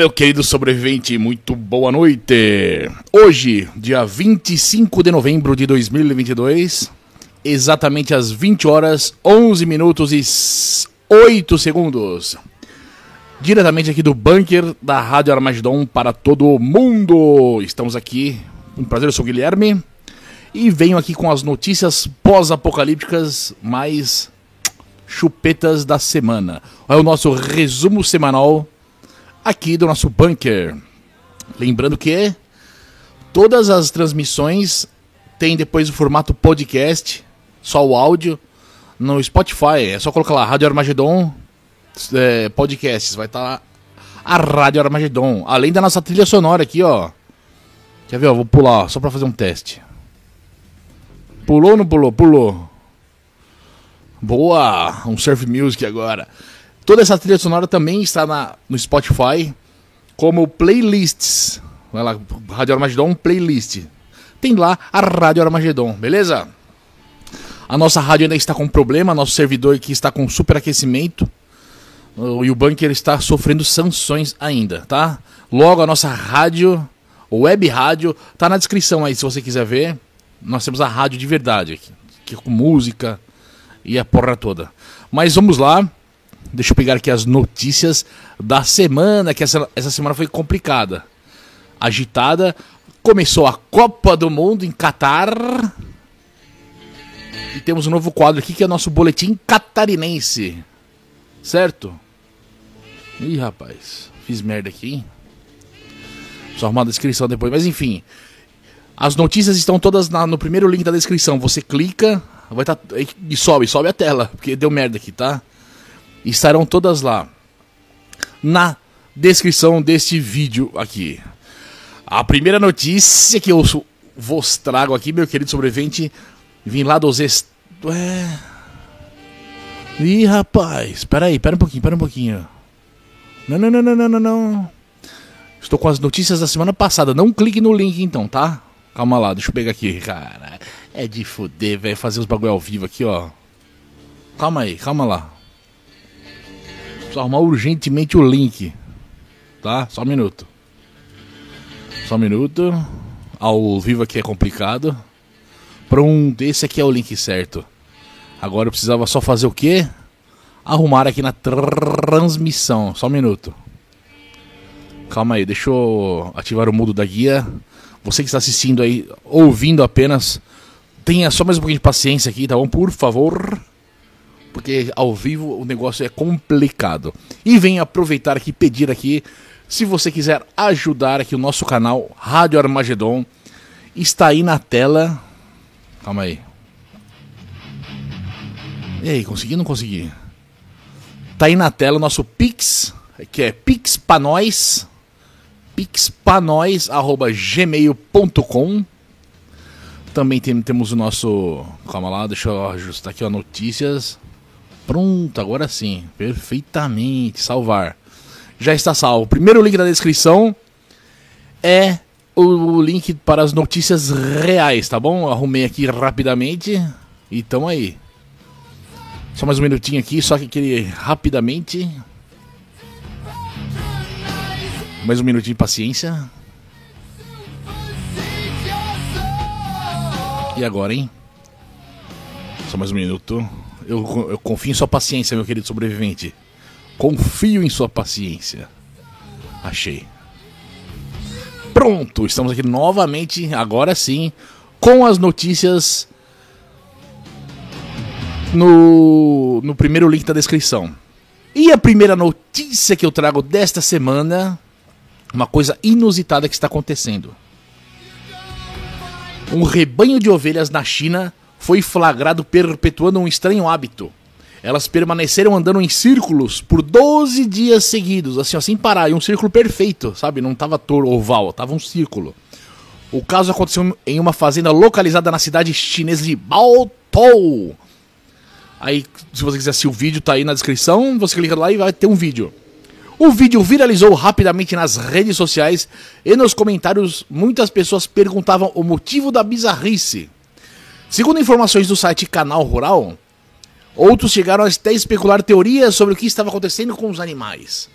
Meu querido sobrevivente, muito boa noite. Hoje, dia 25 de novembro de 2022, exatamente às 20 horas 11 minutos e 8 segundos. Diretamente aqui do bunker da Rádio Armagedon para todo o mundo. Estamos aqui, um prazer, eu sou o Guilherme e venho aqui com as notícias pós-apocalípticas mais chupetas da semana. É o nosso resumo semanal aqui do nosso bunker. Lembrando que todas as transmissões têm depois o formato podcast, só o áudio, no Spotify. É só colocar lá, Rádio Armagedon é, Podcasts. Vai estar tá a Rádio Armagedon. Além da nossa trilha sonora aqui, ó. Quer ver? Ó, vou pular só pra fazer um teste. Pulou ou não pulou? Pulou. Boa! Um surf music agora. Toda essa trilha sonora também está na, no Spotify como playlists. Vai lá, Rádio Armagedon Playlist. Tem lá a Rádio Armagedon, beleza? A nossa rádio ainda está com problema, nosso servidor aqui está com superaquecimento. E o bunker está sofrendo sanções ainda, tá? Logo a nossa rádio, web rádio, tá na descrição aí se você quiser ver. Nós temos a rádio de verdade aqui, aqui com música e a porra toda. Mas vamos lá. Deixa eu pegar aqui as notícias da semana, que essa, essa semana foi complicada. Agitada. Começou a Copa do Mundo em Catar. E temos um novo quadro aqui que é o nosso boletim catarinense. Certo? Ih, rapaz. Fiz merda aqui, hein? Só arrumar a descrição depois. Mas enfim. As notícias estão todas na, no primeiro link da descrição. Você clica, vai tá, e sobe, sobe a tela. Porque deu merda aqui, tá? Estarão todas lá na descrição deste vídeo aqui. A primeira notícia que eu vos trago aqui, meu querido sobrevivente, vim lá dos est... Ué... Ih, rapaz, aí, espera um pouquinho, espera um pouquinho. Não, não, não, não, não, não. Estou com as notícias da semana passada. Não clique no link então, tá? Calma lá, deixa eu pegar aqui. Cara, é de fuder, velho, fazer os bagulho ao vivo aqui, ó. Calma aí, calma lá. Preciso arrumar urgentemente o link. Tá? Só um minuto. Só um minuto. Ao vivo aqui é complicado. Pronto, esse aqui é o link certo. Agora eu precisava só fazer o quê? Arrumar aqui na transmissão. Só um minuto. Calma aí, deixa eu ativar o mudo da guia. Você que está assistindo aí, ouvindo apenas, tenha só mais um pouquinho de paciência aqui, tá bom? Por favor porque ao vivo o negócio é complicado. E venho aproveitar aqui pedir aqui, se você quiser ajudar aqui o nosso canal Rádio Armagedon, está aí na tela. Calma aí. E aí, consegui ou não consegui? Tá aí na tela o nosso Pix, que é pixpanóis, pixpanóis@gmail.com. Também tem, temos o nosso, calma lá, deixa eu ajustar aqui ó, notícias. Pronto, agora sim. Perfeitamente. Salvar. Já está salvo. O primeiro link da descrição é o link para as notícias reais, tá bom? Arrumei aqui rapidamente. E tamo aí. Só mais um minutinho aqui, só que aquele rapidamente. Mais um minutinho de paciência. E agora, hein? Só mais um minuto. Eu, eu confio em sua paciência, meu querido sobrevivente. Confio em sua paciência. Achei. Pronto, estamos aqui novamente, agora sim, com as notícias no, no primeiro link da descrição. E a primeira notícia que eu trago desta semana, uma coisa inusitada que está acontecendo. Um rebanho de ovelhas na China foi flagrado perpetuando um estranho hábito. Elas permaneceram andando em círculos por 12 dias seguidos, assim, ó, sem parar, e um círculo perfeito, sabe? Não tava toro oval, tava um círculo. O caso aconteceu em uma fazenda localizada na cidade chinesa de Baotou. Aí, se você quiser assistir o vídeo, tá aí na descrição, você clica lá e vai ter um vídeo. O vídeo viralizou rapidamente nas redes sociais e nos comentários muitas pessoas perguntavam o motivo da bizarrice. Segundo informações do site Canal Rural, outros chegaram até a especular teorias sobre o que estava acontecendo com os animais.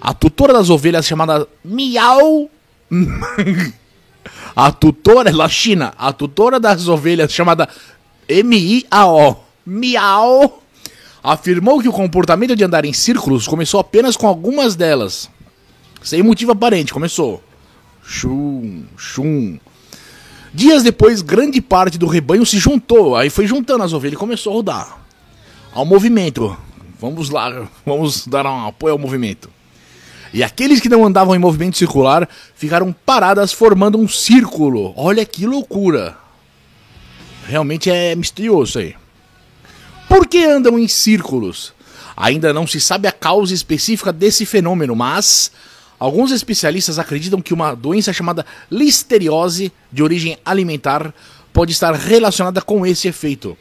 A tutora das ovelhas chamada Miau. a tutora, da China, a tutora das ovelhas chamada M-I-A-O. Miau. Afirmou que o comportamento de andar em círculos começou apenas com algumas delas. Sem motivo aparente, começou. Chum, chum. Dias depois, grande parte do rebanho se juntou. Aí foi juntando as ovelhas e começou a rodar. Ao movimento. Vamos lá, vamos dar um apoio ao movimento. E aqueles que não andavam em movimento circular ficaram paradas formando um círculo. Olha que loucura! Realmente é misterioso aí. Por que andam em círculos? Ainda não se sabe a causa específica desse fenômeno, mas alguns especialistas acreditam que uma doença chamada listeriose, de origem alimentar, pode estar relacionada com esse efeito.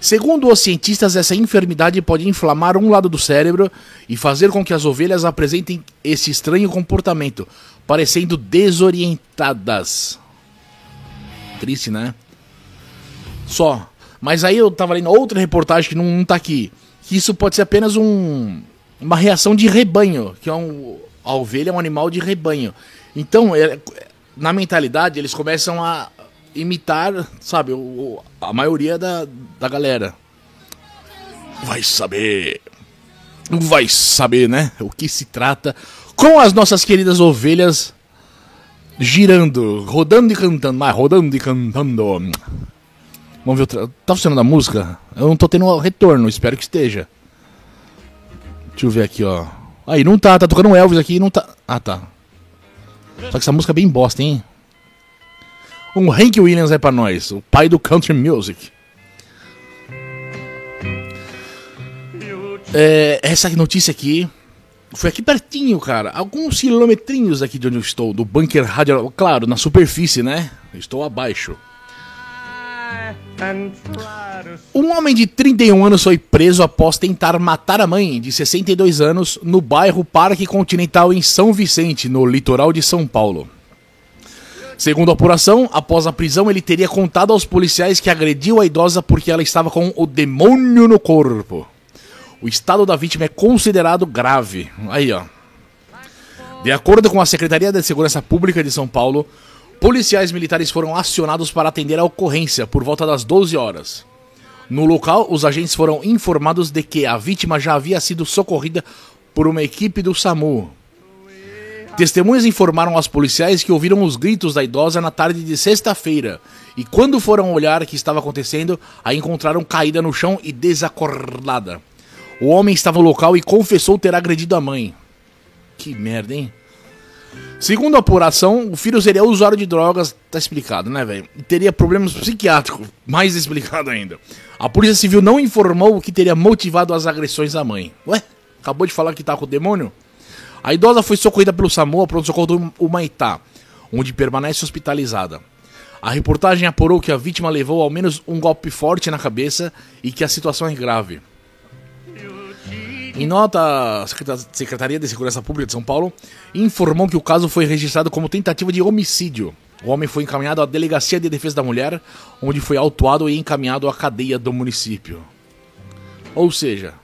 Segundo os cientistas, essa enfermidade pode inflamar um lado do cérebro e fazer com que as ovelhas apresentem esse estranho comportamento, parecendo desorientadas. Triste, né? Só. Mas aí eu tava lendo outra reportagem que não, não tá aqui. Que isso pode ser apenas um, uma reação de rebanho, que é um, a ovelha é um animal de rebanho. Então, é, na mentalidade, eles começam a imitar, sabe, o, a maioria da, da galera. Vai saber. Vai saber, né? O que se trata com as nossas queridas ovelhas girando, rodando e cantando, mas rodando e cantando. Vamos ver, outra... tá funcionando a música? Eu não tô tendo retorno, espero que esteja. Deixa eu ver aqui, ó. Aí, não tá, tá tocando Elvis aqui, não tá. Ah, tá. Só que essa música é bem bosta, hein? Um Hank Williams é para nós, o pai do country music. É, essa notícia aqui foi aqui pertinho, cara. Alguns quilometrinhos aqui de onde eu estou, do bunker radial. Claro, na superfície, né? estou abaixo. Um homem de 31 anos foi preso após tentar matar a mãe, de 62 anos, no bairro Parque Continental em São Vicente, no litoral de São Paulo. Segundo a apuração, após a prisão, ele teria contado aos policiais que agrediu a idosa porque ela estava com o demônio no corpo. O estado da vítima é considerado grave. Aí, ó. De acordo com a Secretaria de Segurança Pública de São Paulo, policiais militares foram acionados para atender a ocorrência por volta das 12 horas. No local, os agentes foram informados de que a vítima já havia sido socorrida por uma equipe do SAMU, Testemunhas informaram aos policiais que ouviram os gritos da idosa na tarde de sexta-feira e, quando foram olhar o que estava acontecendo, a encontraram caída no chão e desacordada. O homem estava no local e confessou ter agredido a mãe. Que merda, hein? Segundo a apuração, o filho seria usuário de drogas, tá explicado, né, velho? Teria problemas psiquiátricos, mais explicado ainda. A Polícia Civil não informou o que teria motivado as agressões à mãe. Ué, acabou de falar que tá com o demônio? A idosa foi socorrida pelo SAMU pronto-socorro do Humaitá, onde permanece hospitalizada. A reportagem apurou que a vítima levou ao menos um golpe forte na cabeça e que a situação é grave. Em nota, a Secretaria de Segurança Pública de São Paulo informou que o caso foi registrado como tentativa de homicídio. O homem foi encaminhado à Delegacia de Defesa da Mulher, onde foi autuado e encaminhado à cadeia do município. Ou seja,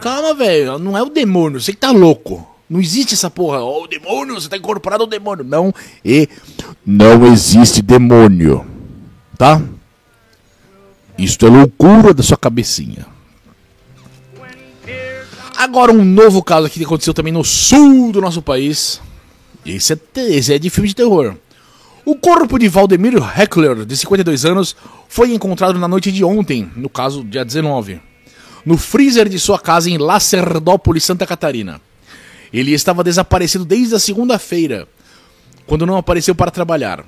calma, velho, não é o demônio, você que tá louco. Não existe essa porra. Oh, o demônio, você está incorporado ao demônio. Não, e não existe demônio. Tá? Isto é loucura da sua cabecinha. Agora um novo caso que aconteceu também no sul do nosso país. Esse é, esse é de filme de terror. O corpo de Valdemiro Heckler, de 52 anos, foi encontrado na noite de ontem, no caso, dia 19, no freezer de sua casa em Lacerdópolis, Santa Catarina. Ele estava desaparecido desde a segunda-feira, quando não apareceu para trabalhar.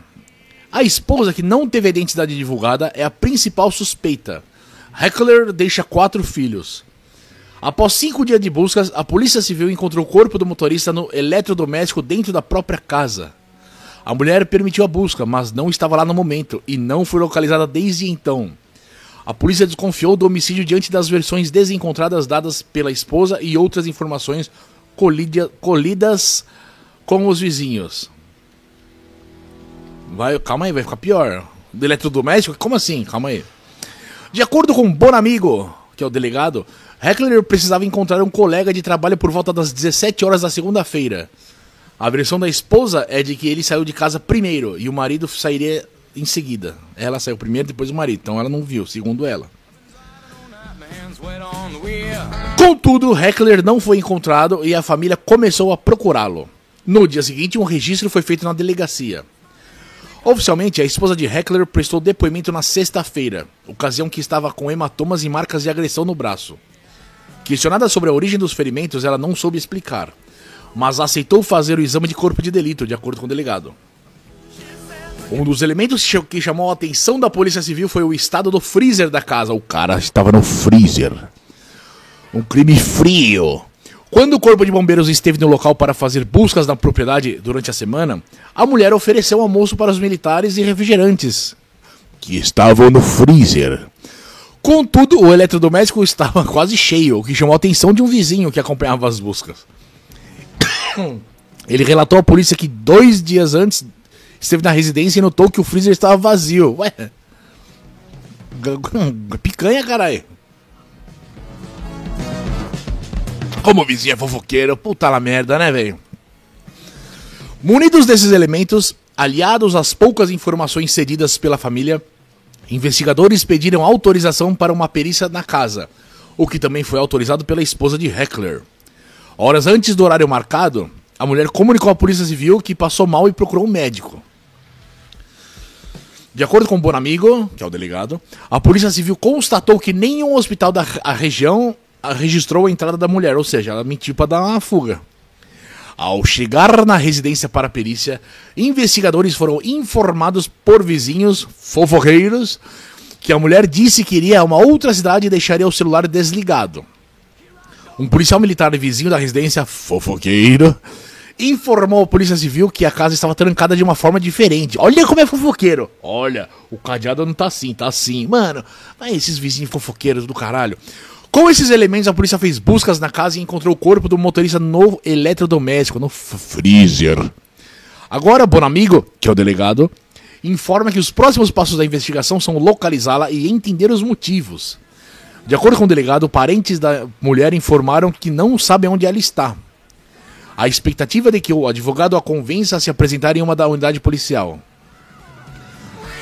A esposa, que não teve a identidade divulgada, é a principal suspeita. Heckler deixa quatro filhos. Após cinco dias de buscas, a Polícia Civil encontrou o corpo do motorista no eletrodoméstico dentro da própria casa. A mulher permitiu a busca, mas não estava lá no momento e não foi localizada desde então. A polícia desconfiou do homicídio diante das versões desencontradas dadas pela esposa e outras informações colidia, colidas com os vizinhos. Vai, calma aí, vai ficar pior. Do eletrodoméstico? Como assim? Calma aí. De acordo com um bom amigo que é o delegado, Heckler precisava encontrar um colega de trabalho por volta das 17 horas da segunda-feira. A versão da esposa é de que ele saiu de casa primeiro e o marido sairia em seguida. Ela saiu primeiro, depois o marido. Então ela não viu, segundo ela. Contudo, Heckler não foi encontrado e a família começou a procurá-lo. No dia seguinte, um registro foi feito na delegacia. Oficialmente, a esposa de Heckler prestou depoimento na sexta-feira, ocasião que estava com hematomas e marcas de agressão no braço. Questionada sobre a origem dos ferimentos, ela não soube explicar, mas aceitou fazer o exame de corpo de delito, de acordo com o delegado. Um dos elementos que chamou a atenção da Polícia Civil foi o estado do freezer da casa. O cara estava no freezer. Um crime frio. Quando o Corpo de Bombeiros esteve no local para fazer buscas na propriedade durante a semana, a mulher ofereceu almoço para os militares e refrigerantes, que estavam no freezer. Contudo, o eletrodoméstico estava quase cheio, o que chamou a atenção de um vizinho que acompanhava as buscas. Ele relatou à polícia que dois dias antes esteve na residência e notou que o freezer estava vazio. Ué, picanha, caralho. Como o vizinho é fofoqueiro, puta la merda, né, velho? Munidos desses elementos, aliados às poucas informações cedidas pela família, investigadores pediram autorização para uma perícia na casa, o que também foi autorizado pela esposa de Heckler. Horas antes do horário marcado, a mulher comunicou à Polícia Civil que passou mal e procurou um médico. De acordo com o Bonamigo, que é o delegado, a Polícia Civil constatou que nenhum hospital da região registrou a entrada da mulher, ou seja, ela mentiu para dar uma fuga. Ao chegar na residência para a perícia, investigadores foram informados por vizinhos fofoqueiros que a mulher disse que iria a uma outra cidade e deixaria o celular desligado. Um policial militar vizinho da residência fofoqueiro informou à Polícia Civil que a casa estava trancada de uma forma diferente. Olha como é fofoqueiro. Olha, o cadeado não tá assim, tá assim. Mano, mas esses vizinhos fofoqueiros do caralho. Com esses elementos, a polícia fez buscas na casa e encontrou o corpo do motorista no eletrodoméstico, no freezer. Agora, Bonamigo, que é o delegado, informa que os próximos passos da investigação são localizá-la e entender os motivos. De acordo com o delegado, parentes da mulher informaram que não sabem onde ela está. A expectativa é de que o advogado a convença a se apresentar em uma da unidade policial.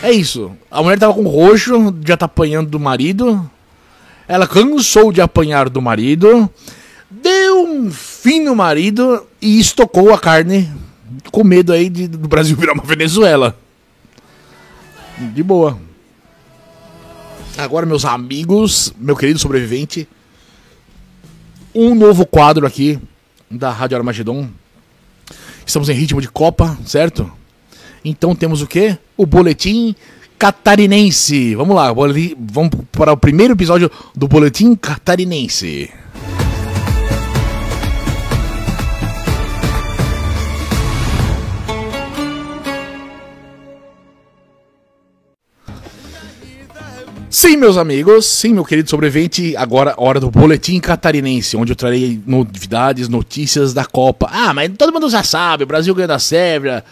É isso. A mulher estava com roxo, já tá apanhando do marido. Ela cansou de apanhar do marido, deu um fim no marido e estocou a carne com medo aí de, do Brasil virar uma Venezuela. De boa. Agora, meus amigos, meu querido sobrevivente, um novo quadro aqui da Rádio Armagedon. Estamos em ritmo de Copa, certo? Então temos o quê? O boletim catarinense. Vamos lá, vamos para o primeiro episódio do Boletim Catarinense. Sim, meus amigos, sim, meu querido sobrevivente, agora hora do Boletim Catarinense, onde eu trarei novidades, notícias da Copa. Ah, mas todo mundo já sabe, o Brasil ganhou da Sérvia,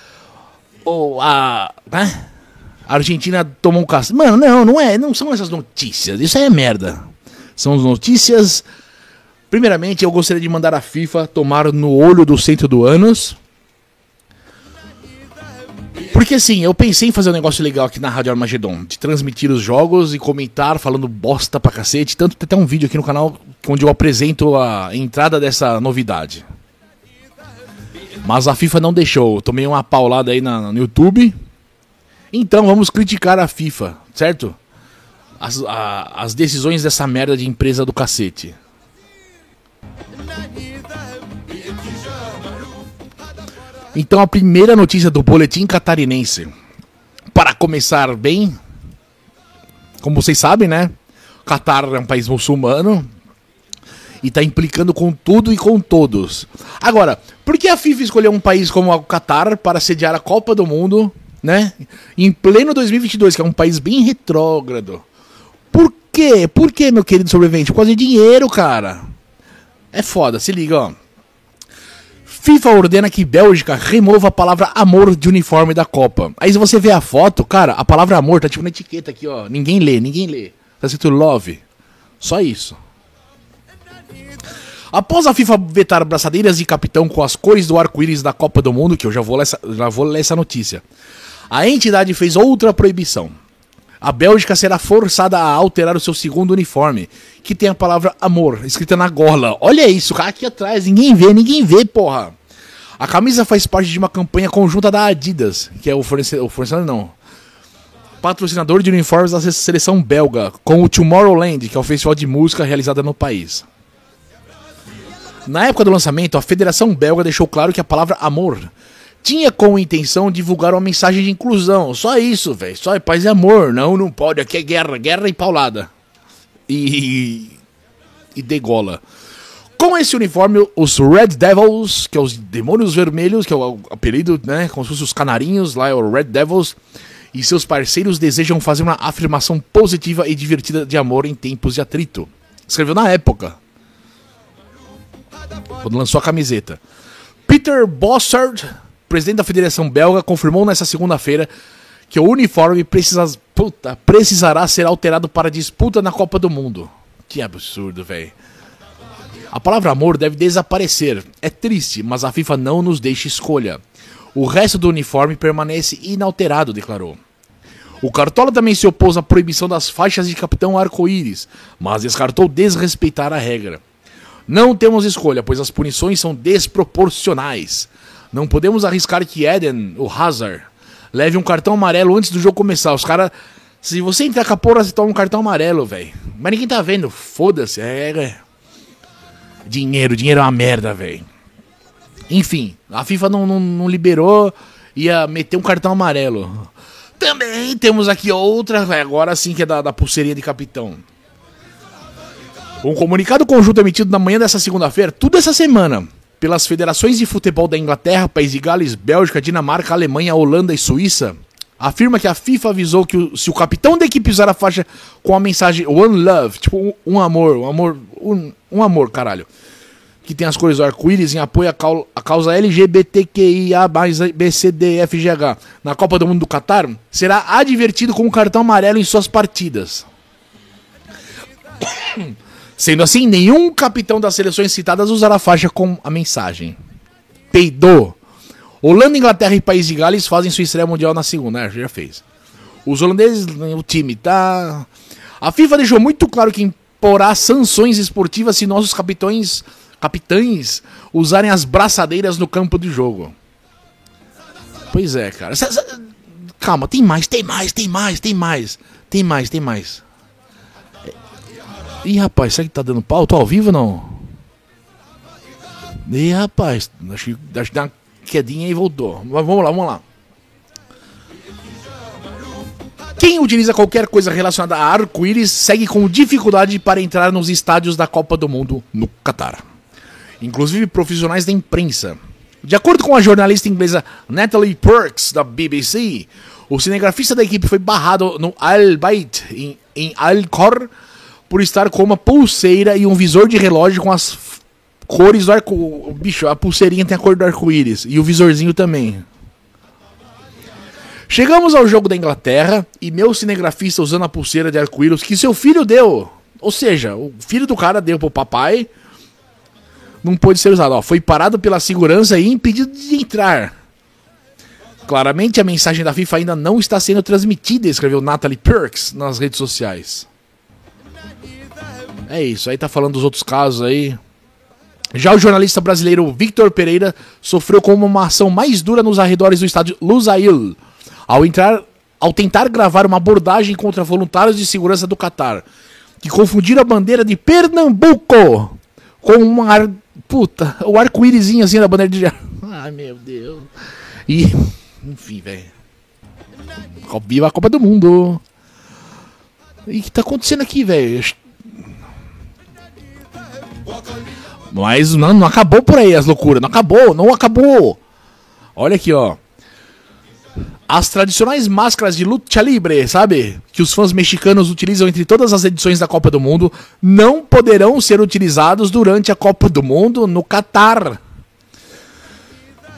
ou a... Né? A Argentina tomou um caça. Mano, não, não é. Não são essas notícias. Isso aí é merda. São as notícias. Primeiramente, eu gostaria de mandar a FIFA tomar no olho do centro do Anos. Porque assim, eu pensei em fazer um negócio legal aqui na Rádio Armagedon, de transmitir os jogos e comentar falando bosta pra cacete. Tanto tem até um vídeo aqui no canal onde eu apresento a entrada dessa novidade. Mas a FIFA não deixou. Eu tomei uma paulada aí na, no YouTube. Então vamos criticar a FIFA, certo? As, a, as decisões dessa merda de empresa do cacete. Então a primeira notícia do boletim catarinense. Para começar bem, como vocês sabem, né? Catar é um país muçulmano e está implicando com tudo e com todos. Agora, por que a FIFA escolheu um país como o Catar para sediar a Copa do Mundo né? Em pleno 2022, que é um país bem retrógrado. Por quê? Por quê, meu querido sobrevivente? Por causa de dinheiro, cara. É foda, se liga, ó. FIFA ordena que Bélgica remova a palavra amor de uniforme da Copa. Aí se você vê a foto, cara, a palavra amor tá tipo na etiqueta aqui, ó. Ninguém lê, ninguém lê. Tá escrito love. Só isso. Após a FIFA vetar braçadeiras de capitão com as cores do arco-íris da Copa do Mundo, que eu já vou, ler essa, já vou ler essa notícia, a entidade fez outra proibição. A Bélgica será forçada a alterar o seu segundo uniforme, que tem a palavra amor escrita na gola. Olha isso, cara, aqui atrás, ninguém vê, ninguém vê, porra. A camisa faz parte de uma campanha conjunta da Adidas, que é o fornecedor, o fornecedor não, patrocinador de uniformes da seleção belga, com o Tomorrowland, que é o festival de música realizado no país. Na época do lançamento, a Federação Belga deixou claro que a palavra amor tinha como intenção divulgar uma mensagem de inclusão. Só isso, velho. Só é paz e amor. Não, não pode. Aqui é guerra, guerra e paulada. E. e degola. Com esse uniforme, os Red Devils, que é os Demônios Vermelhos, que é o apelido, né? Como se fossem os canarinhos, lá é o Red Devils, e seus parceiros desejam fazer uma afirmação positiva e divertida de amor em tempos de atrito. Escreveu na época. Quando lançou a camiseta. Peter Bossard, presidente da Federação Belga, confirmou nesta segunda-feira que o uniforme precisa, puta, precisará ser alterado para disputa na Copa do Mundo. Que absurdo, velho. A palavra amor deve desaparecer. É triste, mas a FIFA não nos deixa escolha. O resto do uniforme permanece inalterado, declarou. O Cartola também se opôs à proibição das faixas de capitão arco-íris, mas descartou desrespeitar a regra. Não temos escolha, pois as punições são desproporcionais. Não podemos arriscar que Eden, o Hazard, leve um cartão amarelo antes do jogo começar. Os caras. Se você entrar com a porra, você toma um cartão amarelo, velho. Mas ninguém tá vendo. Foda-se. É, é. Dinheiro, dinheiro é uma merda, velho. Enfim, a FIFA não, não, não liberou, ia meter um cartão amarelo. Também temos aqui outra, agora sim que é da, da pulseirinha de capitão. Um comunicado conjunto emitido na manhã dessa segunda-feira, tudo essa semana, pelas federações de futebol da Inglaterra, País de Gales, Bélgica, Dinamarca, Alemanha, Holanda e Suíça, afirma que a FIFA avisou que o, se o capitão da equipe usar a faixa com a mensagem One Love, tipo um, um amor, um amor, um, um, amor, caralho, que tem as cores do arco-íris em apoio à, causa LGBTQIA, BCDFGH, na Copa do Mundo do Catar, será advertido com um cartão amarelo em suas partidas. Sendo assim, nenhum capitão das seleções citadas usará faixa com a mensagem. Peidou. Holanda, Inglaterra e País de Gales fazem sua estreia mundial na segunda. É, já fez. Os holandeses, o time tá. A FIFA deixou muito claro que imporá sanções esportivas se nossos capitães, capitães usarem as braçadeiras no campo de jogo. Pois é, cara. Calma, tem mais, tem mais, tem mais, tem mais. Tem mais, tem mais. Ih, rapaz, será que tá dando pau? Tô ao vivo ou não? Ih, rapaz, acho acho que deu uma quedinha e voltou. Mas vamos lá, vamos lá. Quem utiliza qualquer coisa relacionada a arco-íris segue com dificuldade para entrar nos estádios da Copa do Mundo no Catar. Inclusive profissionais da imprensa. De acordo com a jornalista inglesa Natalie Perks, da BBC, o cinegrafista da equipe foi barrado no Al Bait, em, em Al-Khor, por estar com uma pulseira e um visor de relógio com as cores do arco. Bicho, a pulseirinha tem a cor do arco-íris e o visorzinho também. Chegamos ao jogo da Inglaterra e meu cinegrafista usando a pulseira de arco-íris que seu filho deu. Ou seja, o filho do cara deu pro papai. Não pôde ser usado. Ó, foi parado pela segurança e impedido de entrar. Claramente a mensagem da FIFA ainda não está sendo transmitida, escreveu Natalie Perks nas redes sociais. É isso, aí tá falando dos outros casos aí. Já o jornalista brasileiro Victor Pereira sofreu com uma ação mais dura nos arredores do estádio Lusail, ao entrar, ao tentar gravar uma abordagem contra voluntários de segurança do Catar, que confundiram a bandeira de Pernambuco com uma ar... puta, o arco-írisinho assim da bandeira de Ai, meu Deus. E enfim, velho. Viva a Copa do Mundo. E o que tá acontecendo aqui, velho? Mas não, não acabou por aí as loucuras. Não acabou, não acabou. Olha aqui, ó. As tradicionais máscaras de luta livre, sabe? Que os fãs mexicanos utilizam entre todas as edições da Copa do Mundo, não poderão ser utilizados durante a Copa do Mundo no Catar.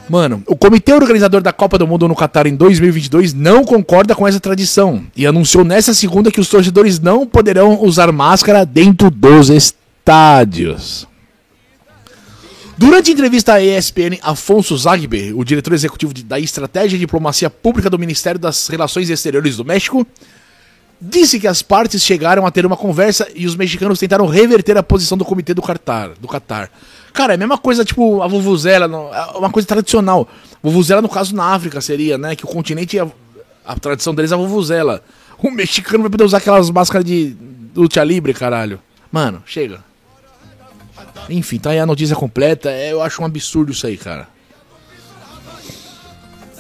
Mano, o comitê organizador da Copa do Mundo no Catar em 2022 não concorda com essa tradição e anunciou nessa segunda que os torcedores não poderão usar máscara dentro dos estádios. Durante a entrevista à ESPN, Afonso Zagbe, o diretor executivo da Estratégia e Diplomacia Pública do Ministério das Relações Exteriores do México, disse que as partes chegaram a ter uma conversa e os mexicanos tentaram reverter a posição do comitê do Qatar. Do Qatar. Cara, é a mesma coisa, tipo, a vuvuzela, é uma coisa tradicional. Vuvuzela, no caso, na África seria, né? Que o continente, a, a tradição deles é a vuvuzela. O mexicano vai poder usar aquelas máscaras de luta livre, caralho. Mano, chega. Enfim, tá aí a notícia completa. É, eu acho um absurdo isso aí, cara.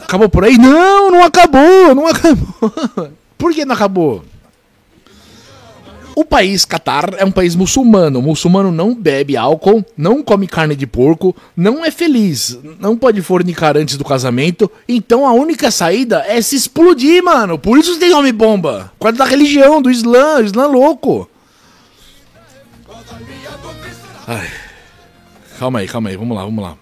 Acabou por aí? Não, não acabou, não acabou. Por que não acabou? O país Catar é um país muçulmano. O muçulmano não bebe álcool, não come carne de porco, não é feliz, não pode fornicar antes do casamento. Então a única saída é se explodir, mano. Por isso tem homem bomba. Por causa da religião, do Islã, Islã louco. Ai. Calma aí, calma aí, vamos lá, vamos lá.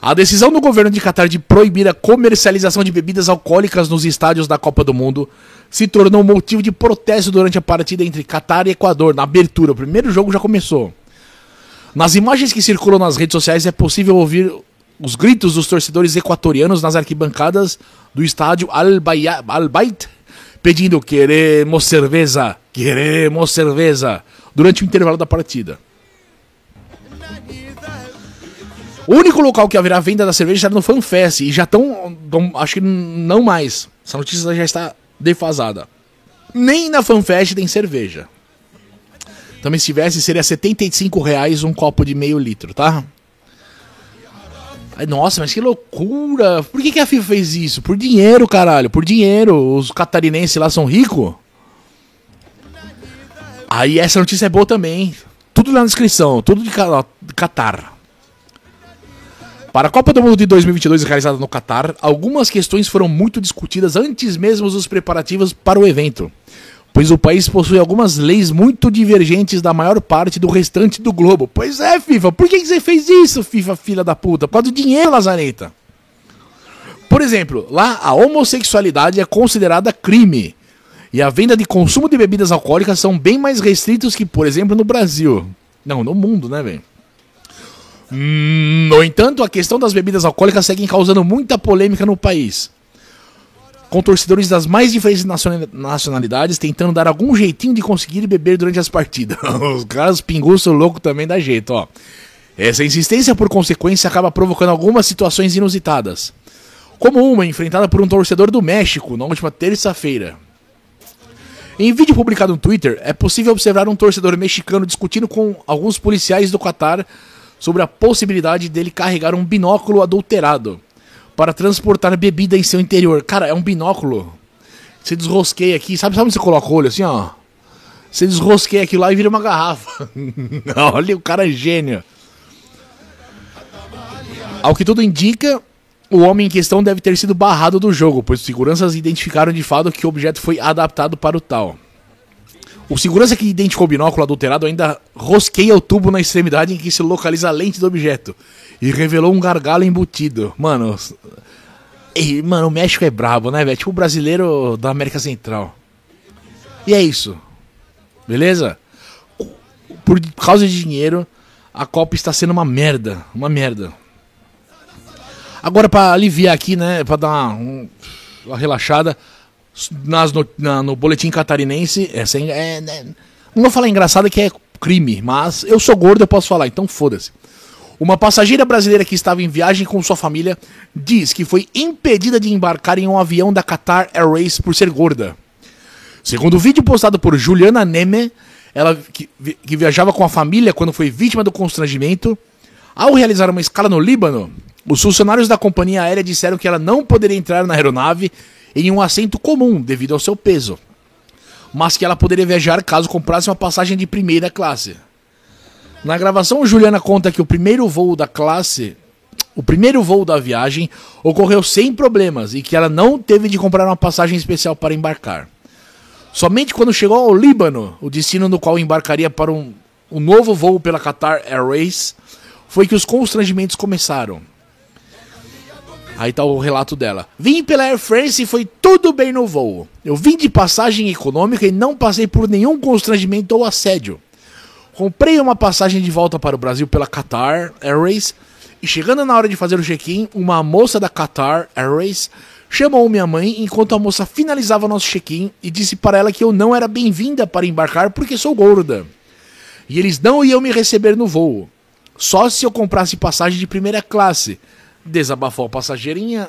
A decisão do governo de Catar de proibir a comercialização de bebidas alcoólicas nos estádios da Copa do Mundo se tornou motivo de protesto durante a partida entre Catar e Equador, na abertura. O primeiro jogo já começou. Nas imagens que circulam nas redes sociais é possível ouvir os gritos dos torcedores equatorianos nas arquibancadas do estádio Al-Bait pedindo queremos cerveja, queremos cerveja durante o intervalo da partida. O único local que haverá venda da cerveja será no FanFest e já estão. Acho que não mais. Essa notícia já está defasada. Nem na FanFest tem cerveja. Também se tivesse, seria 75 reais um copo de meio litro, tá? Nossa, mas que loucura! Por que, que a FIFA fez isso? Por dinheiro, caralho, por dinheiro. Os catarinenses lá são ricos. Aí essa notícia é boa também. Tudo na descrição, tudo de Qatar. Para a Copa do Mundo de 2022 realizada no Catar, algumas questões foram muito discutidas antes mesmo dos preparativos para o evento, pois o país possui algumas leis muito divergentes da maior parte do restante do globo. Pois é, FIFA, por que você fez isso, FIFA, filha da puta? Por causa do dinheiro, Lazareta. Por exemplo, lá a homossexualidade é considerada crime. E a venda de consumo de bebidas alcoólicas são bem mais restritos que, por exemplo, no Brasil. Não, no mundo, né, velho? No entanto, a questão das bebidas alcoólicas segue causando muita polêmica no país. Com torcedores das mais diferentes nacionalidades tentando dar algum jeitinho de conseguir beber durante as partidas. Os caras pinguço louco também dá jeito, ó. Essa insistência, por consequência, acaba provocando algumas situações inusitadas. Como uma enfrentada por um torcedor do México na última terça-feira. Em vídeo publicado no Twitter, é possível observar um torcedor mexicano discutindo com alguns policiais do Qatar sobre a possibilidade dele carregar um binóculo adulterado para transportar bebida em seu interior. Cara, é um binóculo. Você desrosqueia aqui, sabe, sabe onde você coloca o olho assim, ó? Você desrosqueia aquilo lá e vira uma garrafa. Olha, o cara é gênio. Ao que tudo indica, o homem em questão deve ter sido barrado do jogo, pois os seguranças identificaram de fato que o objeto foi adaptado para o tal. O segurança que identificou o binóculo adulterado ainda rosqueia o tubo na extremidade em que se localiza a lente do objeto e revelou um gargalo embutido. Mano, ei, mano, o México é brabo, né, velho? Tipo o brasileiro da América Central. E é isso. Beleza? Por causa de dinheiro, a Copa está sendo uma merda, uma merda. Agora para aliviar aqui, né, para dar uma, uma relaxada, nas, no, na, no boletim catarinense, é, é, né, não vou falar engraçada que é crime, mas eu sou gordo, eu posso falar, então foda-se. Uma passageira brasileira que estava em viagem com sua família diz que foi impedida de embarcar em um avião da Qatar Airways por ser gorda. Segundo o vídeo postado por Juliana Neme, ela que, que viajava com a família quando foi vítima do constrangimento, ao realizar uma escala no Líbano, os funcionários da companhia aérea disseram que ela não poderia entrar na aeronave em um assento comum devido ao seu peso, mas que ela poderia viajar caso comprasse uma passagem de primeira classe. Na gravação, Juliana conta que o primeiro voo da classe, o primeiro voo da viagem, ocorreu sem problemas e que ela não teve de comprar uma passagem especial para embarcar. Somente quando chegou ao Líbano, o destino no qual embarcaria para um, um novo voo pela Qatar Airways, foi que os constrangimentos começaram. Aí tá o relato dela. Vim pela Air France e foi tudo bem no voo. Eu vim de passagem econômica e não passei por nenhum constrangimento ou assédio. Comprei uma passagem de volta para o Brasil pela Qatar Airways e chegando na hora de fazer o check-in, uma moça da Qatar Airways chamou minha mãe enquanto a moça finalizava nosso check-in e disse para ela que eu não era bem-vinda para embarcar porque sou gorda. E eles não iam me receber no voo. Só se eu comprasse passagem de primeira classe. Desabafou a passageirinha,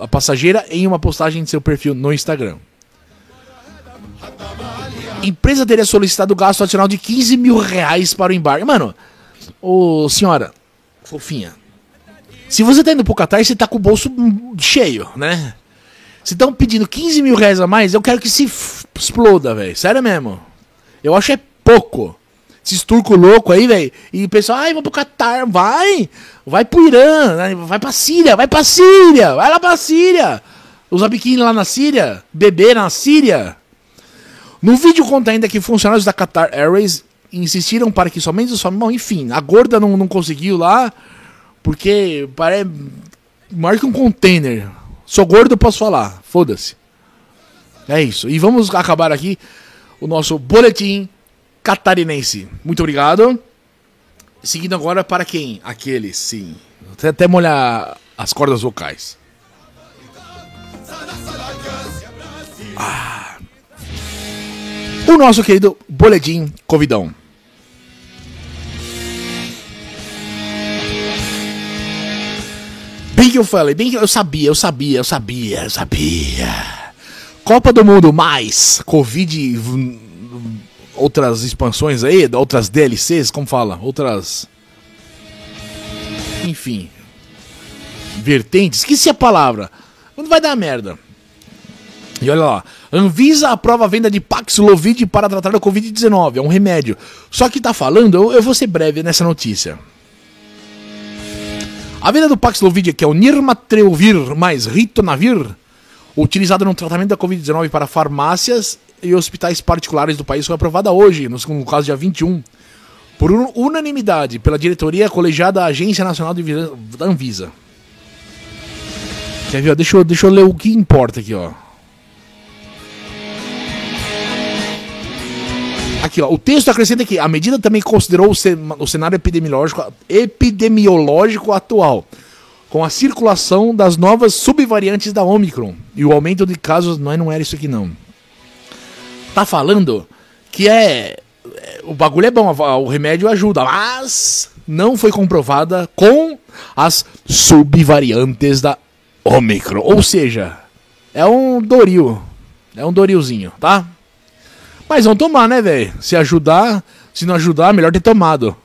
a passageira em uma postagem de seu perfil no Instagram empresa teria solicitado gasto adicional de 15 mil reais para o embarque. Mano, ô senhora, fofinha. Se você tá indo pro Qatar, você tá com o bolso cheio, né? Se estão pedindo 15 mil reais a mais, eu quero que se exploda, velho. Sério mesmo. Eu acho é pouco. Esses turco louco aí, velho. E o pessoal, ai, vou pro Qatar. Vai! Vai pro Irã, né? vai pra Síria, vai pra Síria, vai lá pra Síria. Usa biquíni lá na Síria, beber na Síria. No vídeo conta ainda que funcionários da Qatar Airways insistiram para que somente os famílios. Enfim, a gorda não, não conseguiu lá, porque parece. Que um container. Sou gordo, posso falar. Foda-se. É isso. E vamos acabar aqui o nosso boletim catarinense. Muito obrigado. Seguindo agora para quem? Aqueles, sim. Até, até molhar as cordas vocais. Ah o nosso querido Boletim Covidão. Bem que eu falei, bem que eu sabia, eu sabia, eu sabia, eu sabia. Copa do Mundo mais Covid, outras expansões aí, outras DLCs, como fala? Outras. Enfim. Vertentes, esqueci a palavra. Não vai dar merda. E olha lá, Anvisa aprova a venda de Paxlovid para tratar a Covid-19, é um remédio. Só que tá falando, eu, eu, vou ser breve nessa notícia. A venda do Paxlovid, que é o Nirmatrelvir mais Ritonavir, utilizado no tratamento da Covid-19 para farmácias e hospitais particulares do país, foi aprovada hoje, no, no caso dia 21, por unanimidade pela diretoria colegiada da Agência Nacional de da Anvisa. Quer ver? Deixa eu, deixa eu ler o que importa aqui, ó. Aqui, ó, o texto acrescenta que a medida também considerou o, cenário epidemiológico, epidemiológico atual, com a circulação das novas subvariantes da Omicron e o aumento de casos. Não, é, não era isso aqui, não. Tá falando que é. é o bagulho é bom, o remédio ajuda, mas não foi comprovada com as subvariantes da Omicron. Ou seja, é um Doril. É um Dorilzinho, tá? Mas vão tomar, né, velho? Se ajudar, se não ajudar, melhor ter tomado.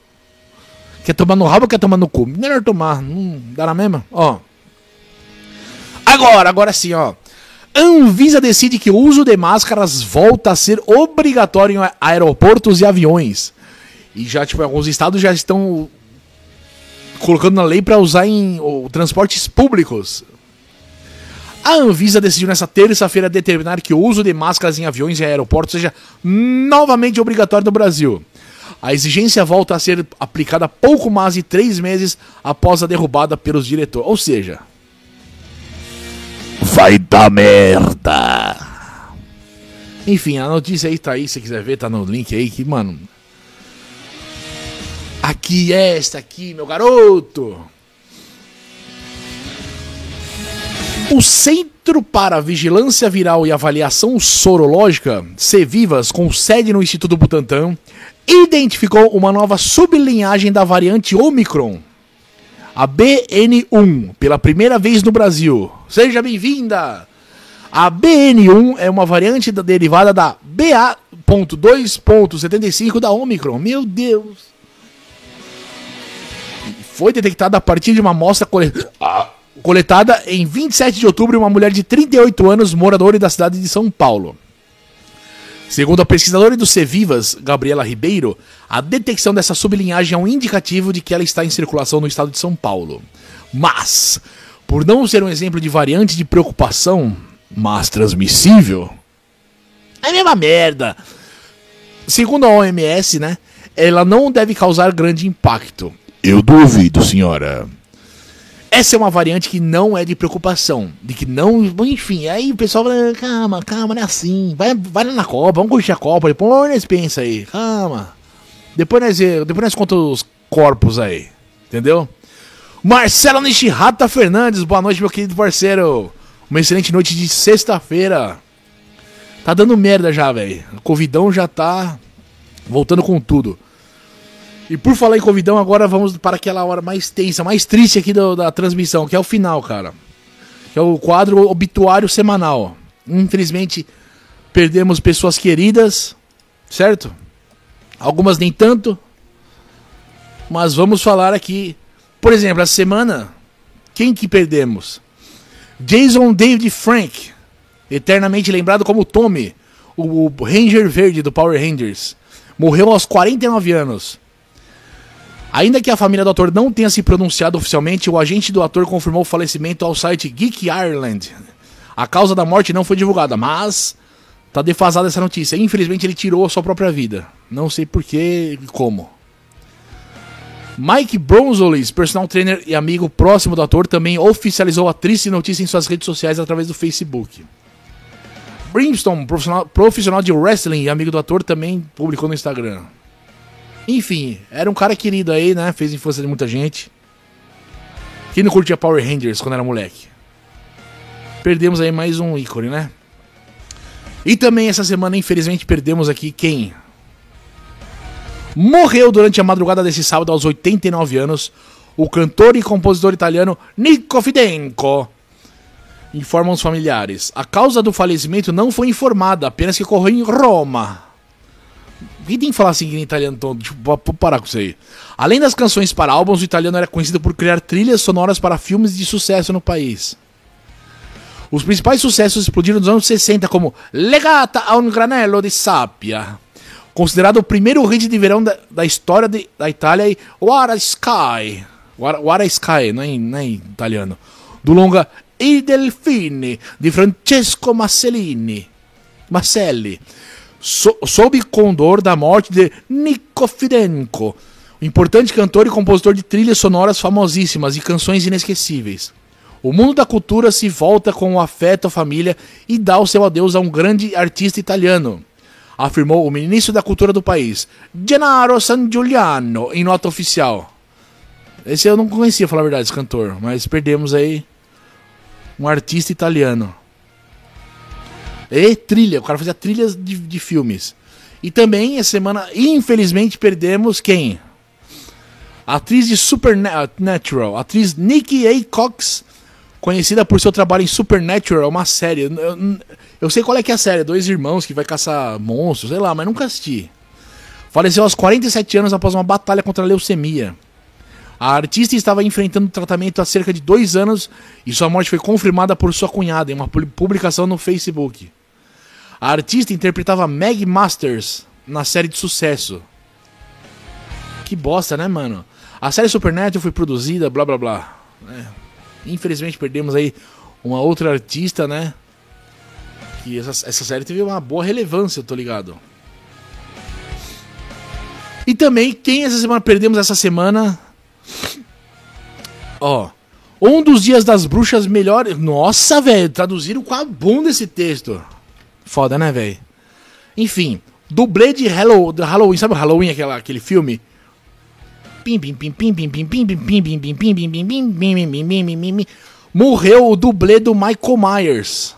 Quer tomar no rabo ou quer tomar no cu? Melhor tomar, não dá na mesma? Ó. Agora, agora sim, ó. Anvisa decide que o uso de máscaras volta a ser obrigatório em aeroportos e aviões. E já, tipo, alguns estados já estão colocando na lei para usar em ou, transportes públicos. A Anvisa decidiu nessa terça-feira determinar que o uso de máscaras em aviões e aeroportos seja novamente obrigatório no Brasil. A exigência volta a ser aplicada pouco mais de três meses após a derrubada pelos diretores. Ou seja, vai dar merda. Enfim, a notícia aí tá aí, se quiser ver, tá no link aí que, mano. Aqui, esta aqui, meu garoto. O Centro para Vigilância Viral e Avaliação Sorológica, CVivas, com sede no Instituto Butantan, identificou uma nova sublinhagem da variante Omicron, a BN1, pela primeira vez no Brasil. Seja bem-vinda! A BN1 é uma variante da derivada da BA.2.75 da Omicron. Meu Deus! Foi detectada a partir de uma amostra coletada. Ah coletada em 27 de outubro uma mulher de 38 anos, moradora da cidade de São Paulo. Segundo a pesquisadora do Cevivas, Gabriela Ribeiro, a detecção dessa sublinhagem é um indicativo de que ela está em circulação no estado de São Paulo. Mas, por não ser um exemplo de variante de preocupação, mas transmissível, é a mesma merda. Segundo a OMS, né, ela não deve causar grande impacto. Eu duvido, senhora. Essa é uma variante que não é de preocupação. De que não. Enfim, aí o pessoal fala, calma, calma, não é assim. Vai, vai na Copa, vamos curtir a Copa. Depois nós pensa aí, calma. Depois nós, depois nós conta os corpos aí. Entendeu? Marcelo Nishihata Fernandes, boa noite, meu querido parceiro. Uma excelente noite de sexta-feira. Tá dando merda já, velho. Covidão já tá voltando com tudo. E por falar em Covidão, agora vamos para aquela hora mais tensa, mais triste aqui do, da transmissão, que é o final, cara. Que é o quadro obituário semanal. Infelizmente, perdemos pessoas queridas, certo? Algumas nem tanto. Mas vamos falar aqui. Por exemplo, a semana. Quem que perdemos? Jason David Frank, eternamente lembrado como Tommy, o Ranger Verde do Power Rangers. Morreu aos 49 anos. Ainda que a família do ator não tenha se pronunciado oficialmente, o agente do ator confirmou o falecimento ao site Geek Ireland. A causa da morte não foi divulgada, mas tá defasada essa notícia. Infelizmente ele tirou a sua própria vida. Não sei porquê e como. Mike Bronzolis, personal trainer e amigo próximo do ator, também oficializou a triste notícia em suas redes sociais através do Facebook. Brimstone, profissional, profissional de wrestling e amigo do ator, também publicou no Instagram. Enfim, era um cara querido aí, né? Fez infância de muita gente. Quem não curtia Power Rangers quando era moleque? Perdemos aí mais um ícone, né? E também essa semana, infelizmente, perdemos aqui quem? Morreu durante a madrugada desse sábado, aos 89 anos, o cantor e compositor italiano Nico Fidenco. Informam os familiares. A causa do falecimento não foi informada, apenas que ocorreu em Roma. Quem tem que falar assim em italiano todo? Tipo, vou parar com isso aí. Além das canções para álbuns, o italiano era conhecido por criar trilhas sonoras para filmes de sucesso no país. Os principais sucessos explodiram nos anos 60, como Legata a un granello de sabbia, considerado o primeiro hit de verão da, da história de, da Itália, e What a Sky, What, What a Sky, não é, não é italiano, do longa I Delfini, de Francesco Marcellini. Marcelli so, sob condor da morte de Nico Fidenco, um importante cantor e compositor de trilhas sonoras famosíssimas e canções inesquecíveis. O mundo da cultura se volta com o afeto à família e dá o seu adeus a um grande artista italiano, afirmou o ministro da cultura do país, Gennaro San Giuliano, em nota oficial. Esse eu não conhecia, falar a verdade, esse cantor, mas perdemos aí um artista italiano. E trilha, o cara fazia trilhas de, de filmes. E também, essa semana, infelizmente, perdemos quem? A atriz de Supernatural, atriz Nikki A. Cox, conhecida por seu trabalho em Supernatural, uma série. Eu, eu, sei qual é que é a série, dois irmãos que vai caçar monstros, sei lá, mas nunca assisti. Faleceu aos 47 anos após uma batalha contra a leucemia. A artista estava enfrentando tratamento há cerca de dois anos e sua morte foi confirmada por sua cunhada em uma publicação no Facebook. A artista interpretava Meg Masters na série de sucesso. Que bosta, né, mano? A série Supernatural foi produzida, blá blá blá. É. Infelizmente perdemos aí uma outra artista, né? Que essa, essa série teve uma boa relevância, eu tô ligado. E também, quem essa semana perdemos essa semana? Ó. Um dos dias das bruxas melhores. Nossa, velho, traduziram com a bunda esse texto. Foda, né, velho? Enfim, dublê de Halloween, Halloween, sabe o Halloween, aquela, aquele filme? Morreu o dublê do Michael Myers,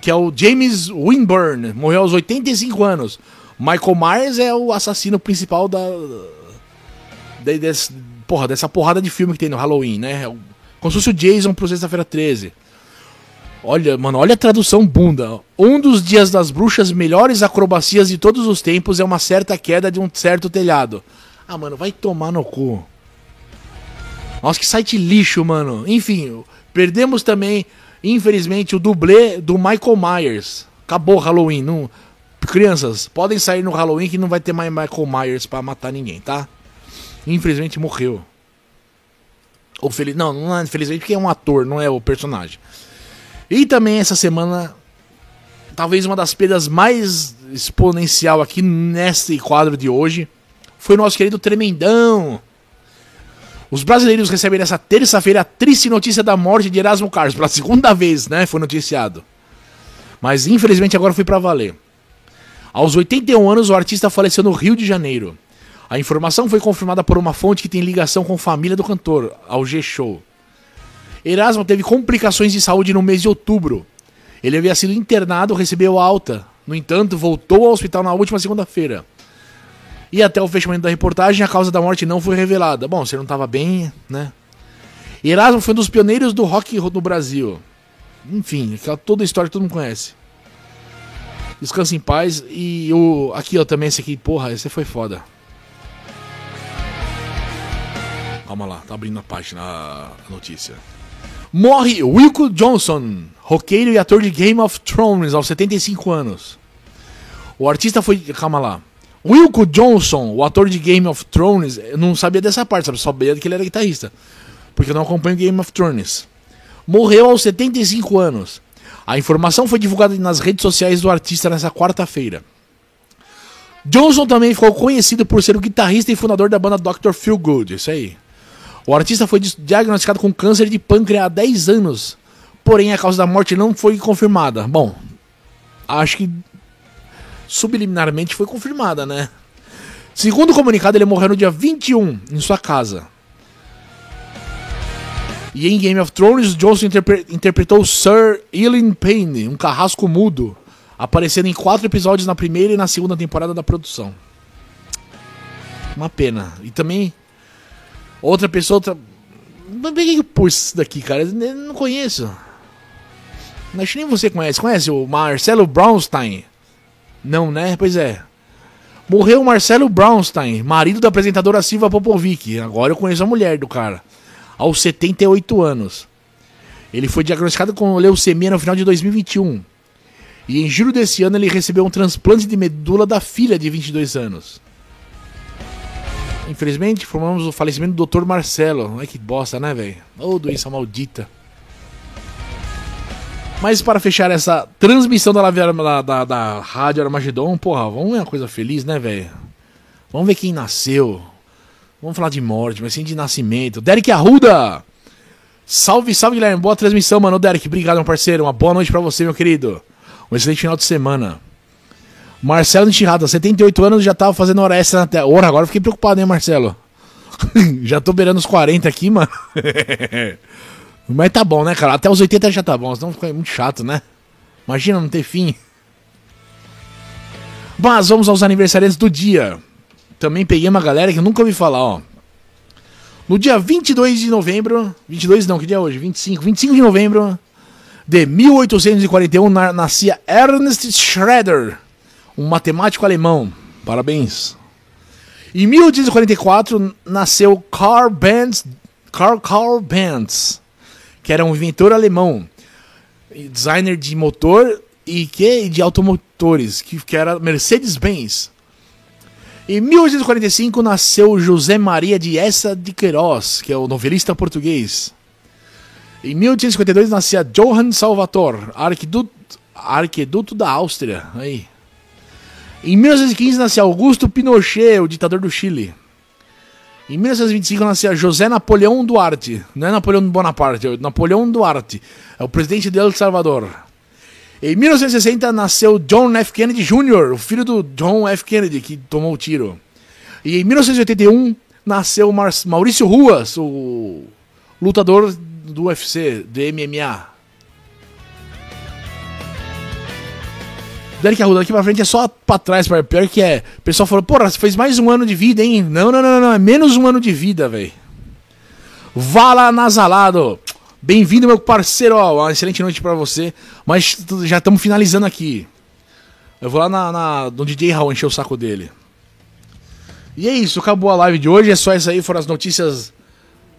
que é o James Winburn, morreu aos 85 anos. Michael Myers é o assassino principal da. De, desse, porra, dessa porrada de filme que tem no Halloween, né? Como se fosse o Jason pro Sexta-feira 13. Olha, mano, olha a tradução bunda. Um dos dias das bruxas melhores acrobacias de todos os tempos é uma certa queda de um certo telhado. Ah, mano, vai tomar no cu. Nossa, que site lixo, mano. Enfim, perdemos também, infelizmente, o dublê do Michael Myers. Acabou o Halloween. Não... Crianças, podem sair no Halloween que não vai ter mais Michael Myers para matar ninguém, tá? Infelizmente morreu. Ou feliz... Não, não é infelizmente porque é um ator, não é o personagem. E também essa semana, talvez uma das perdas mais exponencial aqui nesse quadro de hoje, foi o nosso querido Tremendão. Os brasileiros recebem nessa terça-feira a triste notícia da morte de Erasmo Carlos. Pela segunda vez, né? Foi noticiado. Mas infelizmente agora foi para valer. Aos 81 anos, o artista faleceu no Rio de Janeiro. A informação foi confirmada por uma fonte que tem ligação com a família do cantor, ao G-Show. Erasmo teve complicações de saúde no mês de outubro. Ele havia sido internado, recebeu alta. No entanto, voltou ao hospital na última segunda-feira. E até o fechamento da reportagem, a causa da morte não foi revelada. Bom, você não estava bem, né? Erasmo foi um dos pioneiros do rock no Brasil. Enfim, aquela, toda a história que todo mundo conhece. Descanse em paz. E o. Aqui, ó, também esse aqui, porra, esse foi foda. Calma lá, tá abrindo a página, a notícia. Morre Wilco Johnson, roqueiro e ator de Game of Thrones, aos 75 anos. O artista foi. Calma lá. Wilco Johnson, o ator de Game of Thrones, eu não sabia dessa parte, sabe? Só sabia que ele era guitarrista. Porque eu não acompanho Game of Thrones. Morreu aos 75 anos. A informação foi divulgada nas redes sociais do artista nessa quarta-feira. Johnson também ficou conhecido por ser o guitarrista e fundador da banda Dr. Feel Good, isso aí. O artista foi diagnosticado com câncer de pâncreas há 10 anos, porém a causa da morte não foi confirmada. Bom, acho que subliminarmente foi confirmada, né? Segundo o comunicado, ele morreu no dia 21 em sua casa. E em Game of Thrones, Johnson interpre interpretou Sir Ian Payne, um carrasco mudo, aparecendo em quatro episódios na primeira e na segunda temporada da produção. Uma pena. E também outra pessoa, outra... Por que eu pus isso daqui, cara? Eu não conheço. Acho que nem você conhece. Conhece o Marcelo Brownstein? Não, né? Pois é. Morreu Marcelo Brownstein, marido da apresentadora Silva Popovic. Agora eu conheço a mulher do cara. Aos 78 anos. Ele foi diagnosticado com leucemia no final de 2021. E em julho desse ano ele recebeu um transplante de medula da filha de 22 anos. Infelizmente, informamos o falecimento do Dr. Marcelo. Ai que bosta, né, velho? Ô, oh, doença maldita. Mas para fechar essa transmissão da, da, da, da Rádio Armagedon, porra, vamos ver uma coisa feliz, né, velho? Vamos ver quem nasceu. Vamos falar de morte, mas sim de nascimento. Derek Arruda! Salve, salve, Guilherme. Boa transmissão, mano. Derek, obrigado, meu parceiro. Uma boa noite para você, meu querido. Um excelente final de semana. Marcelo Enxirrada, 78 anos, já tava fazendo hora extra na tela. Ora, agora fiquei preocupado, hein, Marcelo? já tô beirando os 40 aqui, mano. Mas tá bom, né, cara? Até os 80 já tá bom, senão fica muito chato, né? Imagina não ter fim. Mas vamos aos aniversariantes do dia. Também peguei uma galera que eu nunca ouvi falar, ó. No dia 22 de novembro, 22 não, que dia é hoje? 25, 25 de novembro de 1841 nascia Ernst Schroeder, um matemático alemão. Parabéns. Em 1844 nasceu Karl Benz, Karl, Karl Benz, que era um inventor alemão, designer de motor e que de automotores, que, que era Mercedes-Benz. Em 1845 nasceu José Maria de Essa de Queiroz, que é o novelista português. Em 1852 nascia Johann Salvator, arquiduto, arquiduto da Áustria. Aí. Em 1915 nascia Augusto Pinochet, o ditador do Chile. Em 1925 nascia José Napoleão Duarte. Não é Napoleão Bonaparte, é Napoleão Duarte. É o presidente de El Salvador. Em 1960 nasceu John F. Kennedy Jr., o filho do John F. Kennedy, que tomou o tiro. E em 1981 nasceu Maurício Ruas, o lutador do UFC, do MMA. Derek Arruda, daqui pra frente é só pra trás, pra pior que é. O pessoal falou, porra, você fez mais um ano de vida, hein? Não, não, não, não, é menos um ano de vida, velho. Vala Nasalado. Bem-vindo, meu parceiro, ó, uma excelente noite para você. Mas já estamos finalizando aqui. Eu vou lá na, na, no DJ Raul encher o saco dele. E é isso, acabou a live de hoje. É só isso aí, foram as notícias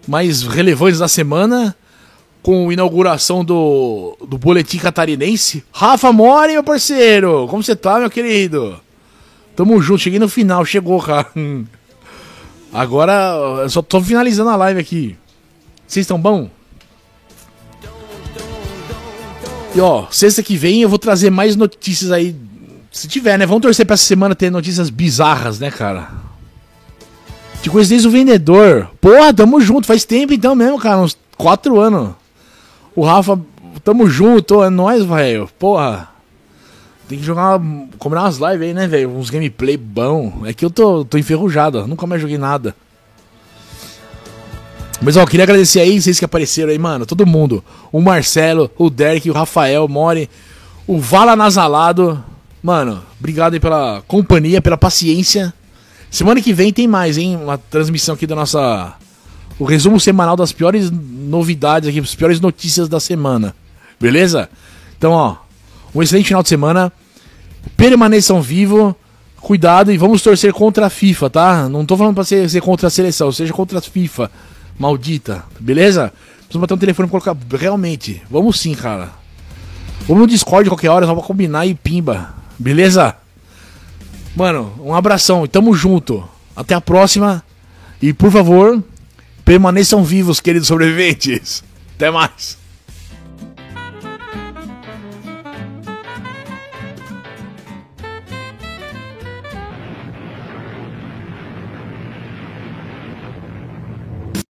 mais relevantes da semana com a inauguração do, do Boletim Catarinense. Rafa Mori, meu parceiro! Como você tá, meu querido? Tamo junto, cheguei no final, chegou, cara. Agora, eu só tô finalizando a live aqui. Vocês estão bom? E ó, sexta que vem eu vou trazer mais notícias aí. Se tiver, né? Vamos torcer pra essa semana ter notícias bizarras, né, cara? Te conheço desde o vendedor. Porra, tamo junto. Faz tempo então mesmo, cara. Uns quatro anos. O Rafa, tamo junto. É nóis, velho. Porra. Tem que jogar, combinar umas lives aí, né, velho? Uns gameplay bom. É que eu tô, tô enferrujado. Nunca mais joguei nada. Mas ó, queria agradecer aí vocês que apareceram aí, mano. Todo mundo. O Marcelo, o Derek, o Rafael, o Mori, o Vala Nasalado. Mano, obrigado aí pela companhia, pela paciência. Semana que vem tem mais, hein? Uma transmissão aqui da nossa. O resumo semanal das piores novidades aqui, as piores notícias da semana. Beleza? Então, ó, um excelente final de semana. Permaneçam vivo. Cuidado e vamos torcer contra a FIFA, tá? Não tô falando pra ser, ser contra a seleção, seja contra a FIFA. Maldita, beleza? Precisamos bater um telefone e colocar. Realmente, vamos sim, cara. Vamos no Discord qualquer hora, só pra combinar e pimba. Beleza? Mano, um abração e tamo junto. Até a próxima. E por favor, permaneçam vivos, queridos sobreviventes. Até mais.